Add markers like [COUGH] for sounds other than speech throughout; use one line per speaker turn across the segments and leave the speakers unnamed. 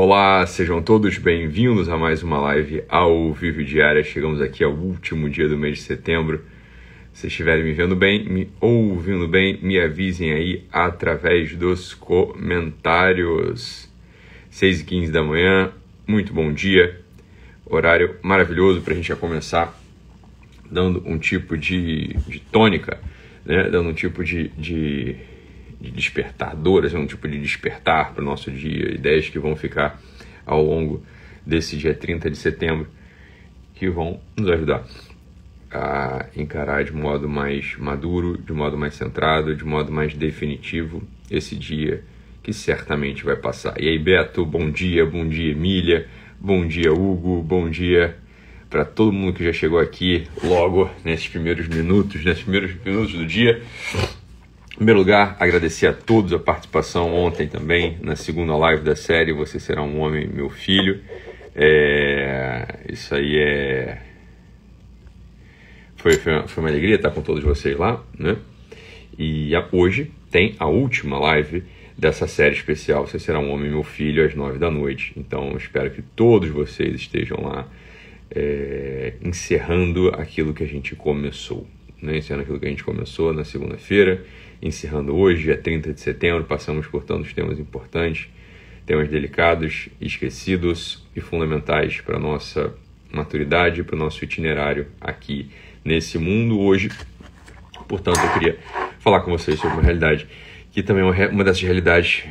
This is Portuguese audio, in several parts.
Olá, sejam todos bem-vindos a mais uma live ao vivo diária. Chegamos aqui ao último dia do mês de setembro. Se estiverem me vendo bem, me ouvindo bem, me avisem aí através dos comentários. 6 e 15 da manhã, muito bom dia. Horário maravilhoso para a gente já começar dando um tipo de, de tônica, né? dando um tipo de, de de despertador, assim, um tipo de despertar para o nosso dia, ideias que vão ficar ao longo desse dia 30 de setembro, que vão nos ajudar a encarar de modo mais maduro, de modo mais centrado, de modo mais definitivo esse dia que certamente vai passar. E aí, Beto, bom dia, bom dia, Emília, bom dia, Hugo, bom dia para todo mundo que já chegou aqui logo nesses primeiros minutos, nesses primeiros minutos do dia. Primeiro lugar, agradecer a todos a participação ontem também, na segunda live da série Você Será um Homem, Meu Filho. É... Isso aí é. Foi, foi, uma, foi uma alegria estar com todos vocês lá, né? E hoje tem a última live dessa série especial Você Será um Homem, Meu Filho, às nove da noite. Então, espero que todos vocês estejam lá é... encerrando aquilo que a gente começou. Né? Aquilo que a gente começou na segunda-feira encerrando hoje, dia 30 de setembro, passamos por tantos temas importantes, temas delicados, esquecidos e fundamentais para a nossa maturidade, para o nosso itinerário aqui nesse mundo hoje. Portanto, eu queria falar com vocês sobre uma realidade que também é uma dessas realidades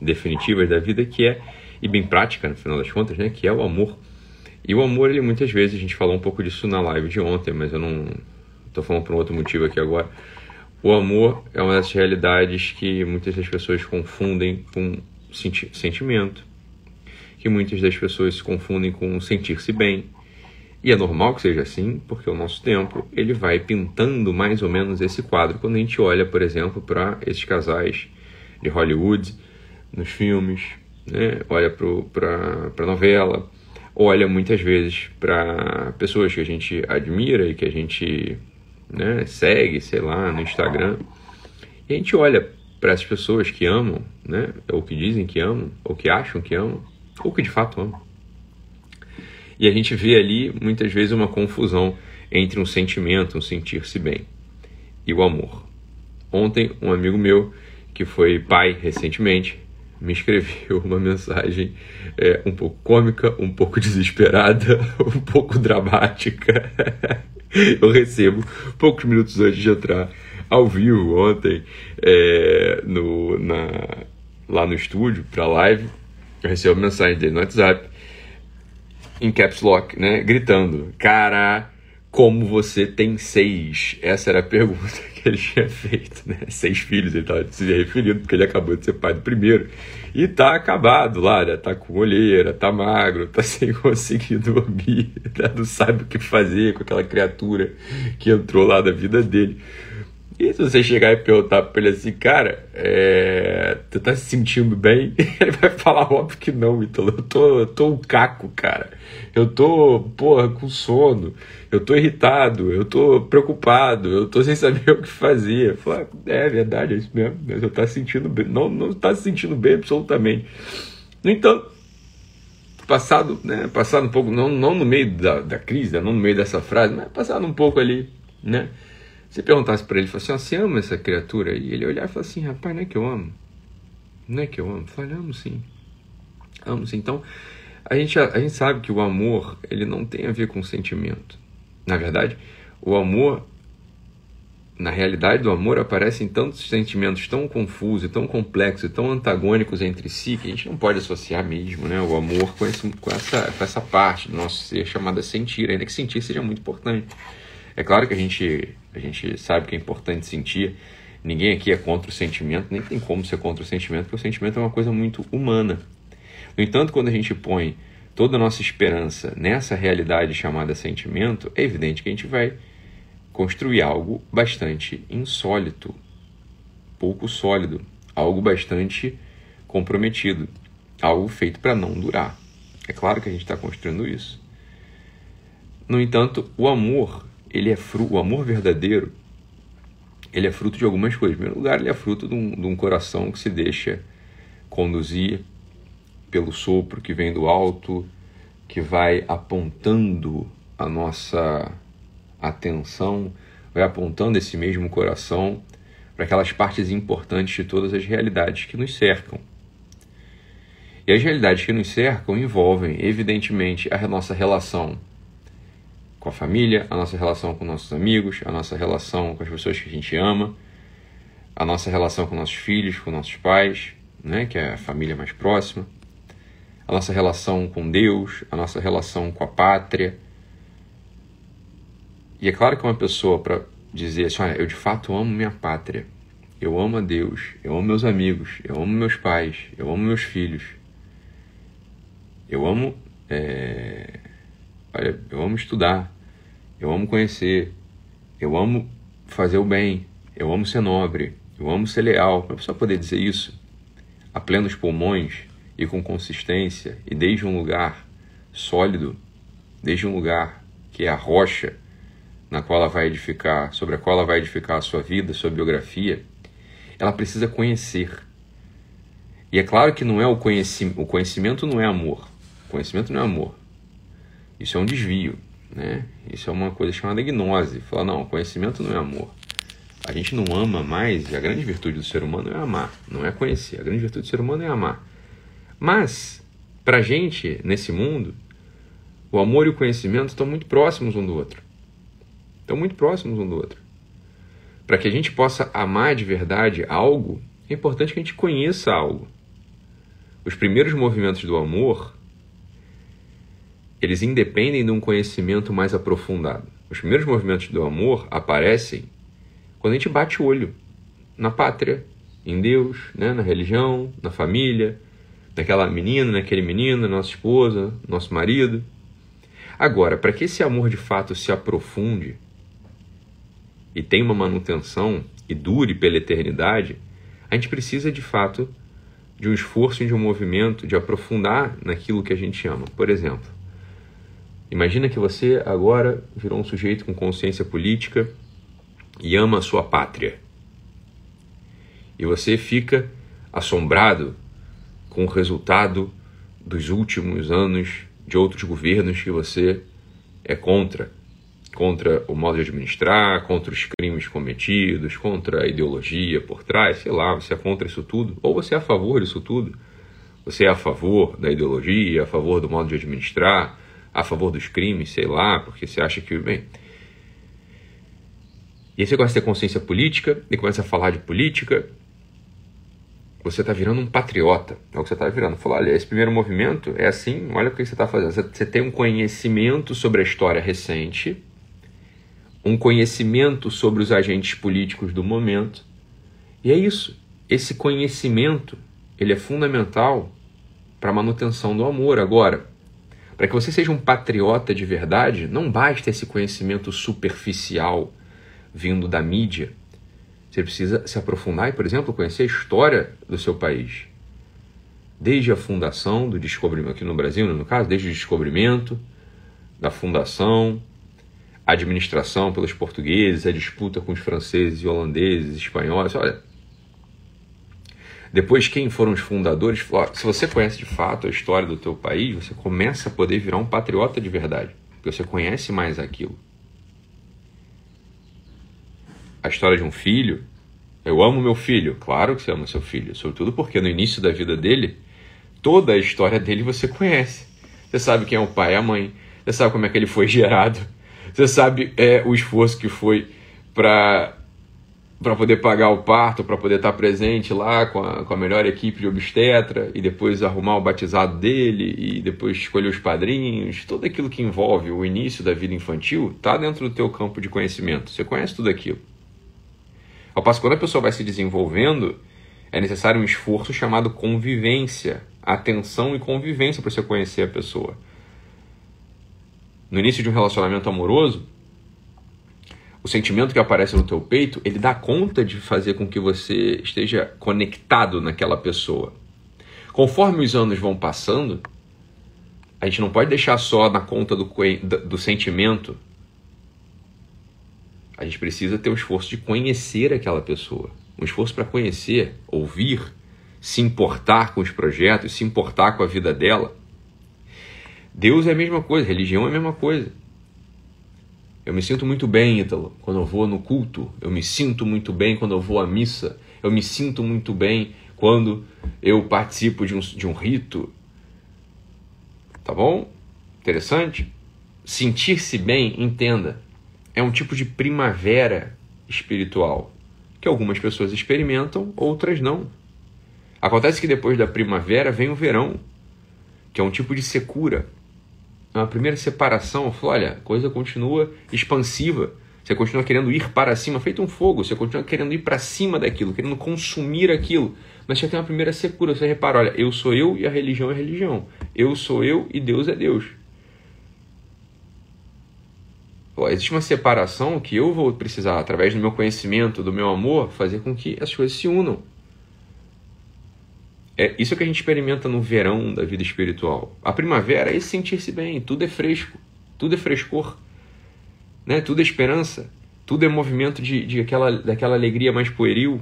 definitivas da vida, que é, e bem prática no final das contas, né, que é o amor. E o amor, ele muitas vezes, a gente falou um pouco disso na live de ontem, mas eu não estou falando por um outro motivo aqui agora o amor é uma das realidades que muitas das pessoas confundem com senti sentimento, que muitas das pessoas se confundem com sentir-se bem. E é normal que seja assim, porque o nosso tempo ele vai pintando mais ou menos esse quadro quando a gente olha, por exemplo, para esses casais de Hollywood nos filmes, né? olha para a novela, olha muitas vezes para pessoas que a gente admira e que a gente né, segue, sei lá, no Instagram. E a gente olha para essas pessoas que amam, né, ou que dizem que amam, ou que acham que amam, ou que de fato amam. E a gente vê ali muitas vezes uma confusão entre um sentimento, um sentir-se bem, e o amor. Ontem, um amigo meu, que foi pai recentemente, me escreveu uma mensagem é, um pouco cômica, um pouco desesperada, [LAUGHS] um pouco dramática. [LAUGHS] [LAUGHS] eu recebo poucos minutos antes de entrar ao vivo ontem é, no, na, lá no estúdio para live. Eu recebo mensagem dele no WhatsApp em caps lock, né? Gritando: Cara, como você tem seis? Essa era a pergunta [LAUGHS] que ele tinha feito, né? Seis filhos, ele estava se referindo, porque ele acabou de ser pai do primeiro. E tá acabado lá, né? Tá com olheira, tá magro, tá [LAUGHS] sem conseguir dormir, né? não sabe o que fazer com aquela criatura que entrou lá da vida dele. E se você chegar e perguntar pra ele assim, cara, é... tu tá se sentindo bem? [LAUGHS] Ele vai falar, óbvio que não, então eu tô, eu tô um caco, cara. Eu tô, porra, com sono, eu tô irritado, eu tô preocupado, eu tô sem saber [LAUGHS] o que fazer. Fala, é verdade, é isso mesmo, mas eu tá sentindo bem. Não, não tá se sentindo bem absolutamente. No entanto, passado, né, passado um pouco, não, não no meio da, da crise, né, não no meio dessa frase, mas passado um pouco ali, né? Se perguntasse para ele, assim, você ama essa criatura? E ele olhar e falar assim, rapaz, não é que eu amo? Não é que eu amo? Falei, amo sim. Amo sim. Então, a gente, a, a gente sabe que o amor, ele não tem a ver com sentimento. Na verdade, o amor, na realidade do amor, aparecem tantos sentimentos tão confusos, tão complexos, tão antagônicos entre si, que a gente não pode associar mesmo né, o amor com, esse, com, essa, com essa parte do nosso ser chamada sentir, ainda que sentir seja muito importante. É claro que a gente, a gente sabe que é importante sentir. Ninguém aqui é contra o sentimento, nem tem como ser contra o sentimento, porque o sentimento é uma coisa muito humana. No entanto, quando a gente põe toda a nossa esperança nessa realidade chamada sentimento, é evidente que a gente vai construir algo bastante insólito, pouco sólido, algo bastante comprometido, algo feito para não durar. É claro que a gente está construindo isso. No entanto, o amor ele é fruto, o amor verdadeiro, ele é fruto de algumas coisas. Em primeiro lugar, ele é fruto de um, de um coração que se deixa conduzir pelo sopro que vem do alto, que vai apontando a nossa atenção, vai apontando esse mesmo coração para aquelas partes importantes de todas as realidades que nos cercam. E as realidades que nos cercam envolvem, evidentemente, a nossa relação com a família, a nossa relação com nossos amigos, a nossa relação com as pessoas que a gente ama, a nossa relação com nossos filhos, com nossos pais, né, que é a família mais próxima, a nossa relação com Deus, a nossa relação com a pátria. E é claro que uma pessoa para dizer assim, olha, eu de fato amo minha pátria, eu amo a Deus, eu amo meus amigos, eu amo meus pais, eu amo meus filhos, eu amo, é... olha, eu amo estudar, eu amo conhecer, eu amo fazer o bem, eu amo ser nobre, eu amo ser leal. Para pessoa poder dizer isso a plenos pulmões e com consistência e desde um lugar sólido, desde um lugar que é a rocha na qual ela vai edificar, sobre a qual ela vai edificar a sua vida, sua biografia, ela precisa conhecer. E é claro que não é o conhecimento, o conhecimento não é amor. O conhecimento não é amor. Isso é um desvio, né? Isso é uma coisa chamada gnose. Falar, não, conhecimento não é amor. A gente não ama mais, e a grande virtude do ser humano é amar, não é conhecer. A grande virtude do ser humano é amar. Mas, para a gente, nesse mundo, o amor e o conhecimento estão muito próximos um do outro. Estão muito próximos um do outro. Para que a gente possa amar de verdade algo, é importante que a gente conheça algo. Os primeiros movimentos do amor, eles independem de um conhecimento mais aprofundado. Os primeiros movimentos do amor aparecem quando a gente bate o olho na pátria, em Deus, né, na religião, na família, naquela menina, naquele menino, nossa esposa, nosso marido. Agora, para que esse amor de fato se aprofunde e tenha uma manutenção e dure pela eternidade, a gente precisa de fato de um esforço e de um movimento de aprofundar naquilo que a gente ama. Por exemplo, imagina que você agora virou um sujeito com consciência política e ama a sua pátria. E você fica assombrado com o resultado dos últimos anos de outros governos que você é contra. Contra o modo de administrar, contra os crimes cometidos, contra a ideologia por trás, sei lá, você é contra isso tudo, ou você é a favor disso tudo. Você é a favor da ideologia, a favor do modo de administrar, a favor dos crimes, sei lá, porque você acha que, bem, e aí você começa a ter consciência política e começa a falar de política. Você está virando um patriota. É o que você está virando. Falou, olha, esse primeiro movimento é assim, olha o que você está fazendo. Você tem um conhecimento sobre a história recente, um conhecimento sobre os agentes políticos do momento. E é isso. Esse conhecimento, ele é fundamental para a manutenção do amor. Agora, para que você seja um patriota de verdade, não basta esse conhecimento superficial vindo da mídia. Você precisa se aprofundar e, por exemplo, conhecer a história do seu país. Desde a fundação do descobrimento, aqui no Brasil, no caso, desde o descobrimento, da fundação, a administração pelos portugueses, a disputa com os franceses e holandeses, espanhóis. Olha, depois quem foram os fundadores, se você conhece de fato a história do teu país, você começa a poder virar um patriota de verdade, porque você conhece mais aquilo. A história de um filho, eu amo meu filho. Claro que você ama seu filho, sobretudo porque no início da vida dele, toda a história dele você conhece. Você sabe quem é o pai e a mãe, você sabe como é que ele foi gerado, você sabe é, o esforço que foi para para poder pagar o parto, para poder estar presente lá com a, com a melhor equipe de obstetra e depois arrumar o batizado dele e depois escolher os padrinhos, tudo aquilo que envolve o início da vida infantil está dentro do teu campo de conhecimento. Você conhece tudo aquilo. Ao passo que quando a pessoa vai se desenvolvendo, é necessário um esforço chamado convivência, atenção e convivência para você conhecer a pessoa. No início de um relacionamento amoroso, o sentimento que aparece no teu peito, ele dá conta de fazer com que você esteja conectado naquela pessoa. Conforme os anos vão passando, a gente não pode deixar só na conta do, do sentimento a gente precisa ter um esforço de conhecer aquela pessoa. Um esforço para conhecer, ouvir, se importar com os projetos, se importar com a vida dela. Deus é a mesma coisa, religião é a mesma coisa. Eu me sinto muito bem, Ítalo, quando eu vou no culto. Eu me sinto muito bem quando eu vou à missa. Eu me sinto muito bem quando eu participo de um, de um rito. Tá bom? Interessante? Sentir-se bem, entenda, é um tipo de primavera espiritual que algumas pessoas experimentam, outras não. Acontece que depois da primavera vem o verão, que é um tipo de secura. Uma primeira separação. Falo, olha, a coisa continua expansiva. Você continua querendo ir para cima, feito um fogo. Você continua querendo ir para cima daquilo, querendo consumir aquilo. Mas já tem uma primeira secura. Você repara, olha, eu sou eu e a religião é religião. Eu sou eu e Deus é Deus. Pô, existe uma separação que eu vou precisar, através do meu conhecimento, do meu amor, fazer com que as coisas se unam. É isso que a gente experimenta no verão da vida espiritual. A primavera é sentir-se bem, tudo é fresco, tudo é frescor, né? tudo é esperança, tudo é movimento de, de aquela, daquela alegria mais pueril.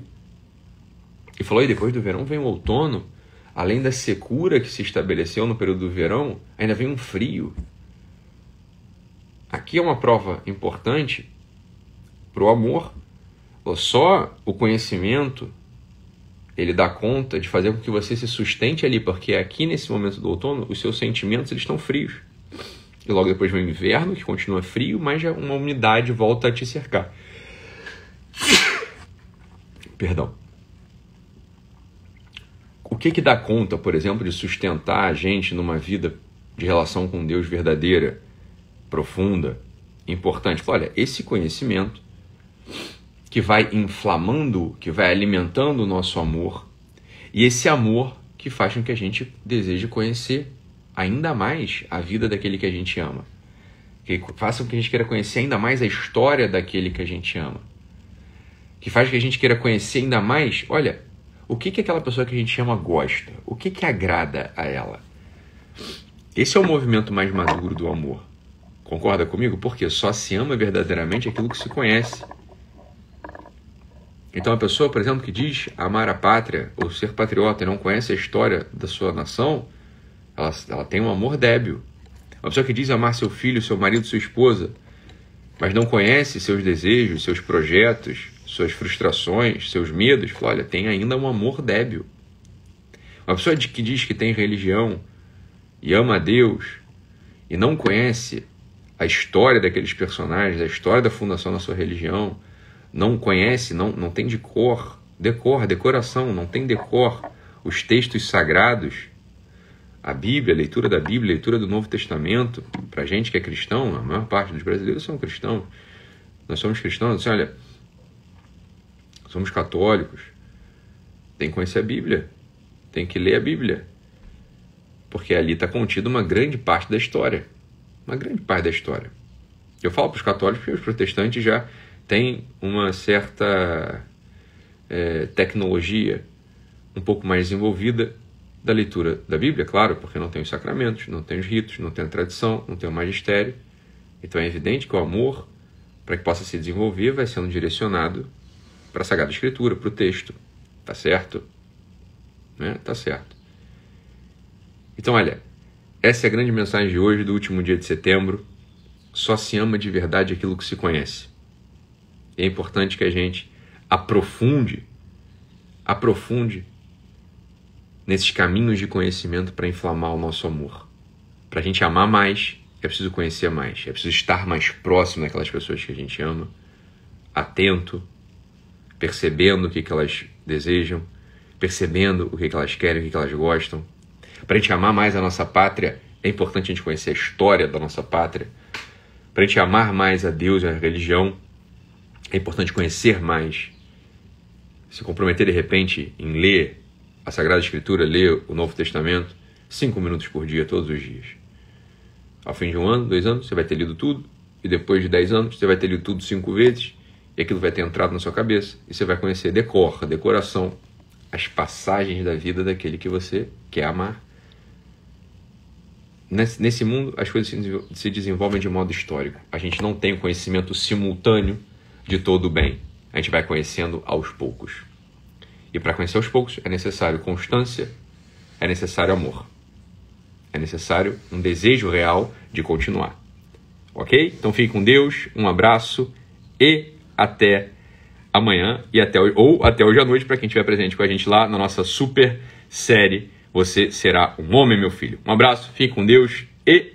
E falou, e depois do verão vem o outono, além da secura que se estabeleceu no período do verão, ainda vem um frio. Aqui é uma prova importante para o amor. Só o conhecimento ele dá conta de fazer com que você se sustente ali, porque aqui nesse momento do outono os seus sentimentos eles estão frios. E logo depois vem o inverno, que continua frio, mas já uma umidade volta a te cercar. [COUGHS] Perdão. O que que dá conta, por exemplo, de sustentar a gente numa vida de relação com Deus verdadeira, profunda, importante? Olha, esse conhecimento que vai inflamando, que vai alimentando o nosso amor, e esse amor que faz com que a gente deseje conhecer ainda mais a vida daquele que a gente ama. Que faça com que a gente queira conhecer ainda mais a história daquele que a gente ama. Que faz com que a gente queira conhecer ainda mais, olha, o que, que aquela pessoa que a gente ama gosta, o que, que agrada a ela. Esse é o movimento mais maduro do amor. Concorda comigo? Porque só se ama verdadeiramente aquilo que se conhece. Então, a pessoa, por exemplo, que diz amar a pátria ou ser patriota e não conhece a história da sua nação, ela, ela tem um amor débil. Uma pessoa que diz amar seu filho, seu marido, sua esposa, mas não conhece seus desejos, seus projetos, suas frustrações, seus medos, fala, olha, tem ainda um amor débil. Uma pessoa que diz que tem religião e ama a Deus e não conhece a história daqueles personagens, a história da fundação da sua religião, não conhece, não, não tem de cor, decor, decoração, não tem decor os textos sagrados, a Bíblia, a leitura da Bíblia, a leitura do Novo Testamento, para gente que é cristão, a maior parte dos brasileiros são cristãos. Nós somos cristãos, assim, olha, somos católicos, tem que conhecer a Bíblia, tem que ler a Bíblia, porque ali está contida uma grande parte da história, uma grande parte da história. Eu falo para os católicos porque os protestantes já tem uma certa é, tecnologia um pouco mais desenvolvida da leitura da Bíblia, claro, porque não tem os sacramentos, não tem os ritos, não tem a tradição, não tem o magistério. Então é evidente que o amor, para que possa se desenvolver, vai sendo direcionado para a Sagrada Escritura, para o texto. Tá certo? Né? Tá certo. Então, olha, essa é a grande mensagem de hoje, do último dia de setembro. Só se ama de verdade aquilo que se conhece. É importante que a gente aprofunde, aprofunde nesses caminhos de conhecimento para inflamar o nosso amor. Para a gente amar mais, é preciso conhecer mais, é preciso estar mais próximo daquelas pessoas que a gente ama, atento, percebendo o que, que elas desejam, percebendo o que, que elas querem, o que, que elas gostam. Para a gente amar mais a nossa pátria, é importante a gente conhecer a história da nossa pátria. Para a gente amar mais a Deus e a religião, é importante conhecer mais, se comprometer de repente em ler a Sagrada Escritura, ler o Novo Testamento, cinco minutos por dia, todos os dias. Ao fim de um ano, dois anos, você vai ter lido tudo, e depois de dez anos, você vai ter lido tudo cinco vezes, e aquilo vai ter entrado na sua cabeça, e você vai conhecer decor, decoração, as passagens da vida daquele que você quer amar. Nesse, mundo, as coisas se desenvolvem de modo histórico. A gente não tem o conhecimento simultâneo de todo o bem. A gente vai conhecendo aos poucos. E para conhecer aos poucos é necessário constância, é necessário amor. É necessário um desejo real de continuar. Ok? Então fique com Deus, um abraço e até amanhã e até ou até hoje à noite para quem estiver presente com a gente lá na nossa super série Você será um homem, meu filho. Um abraço, fique com Deus e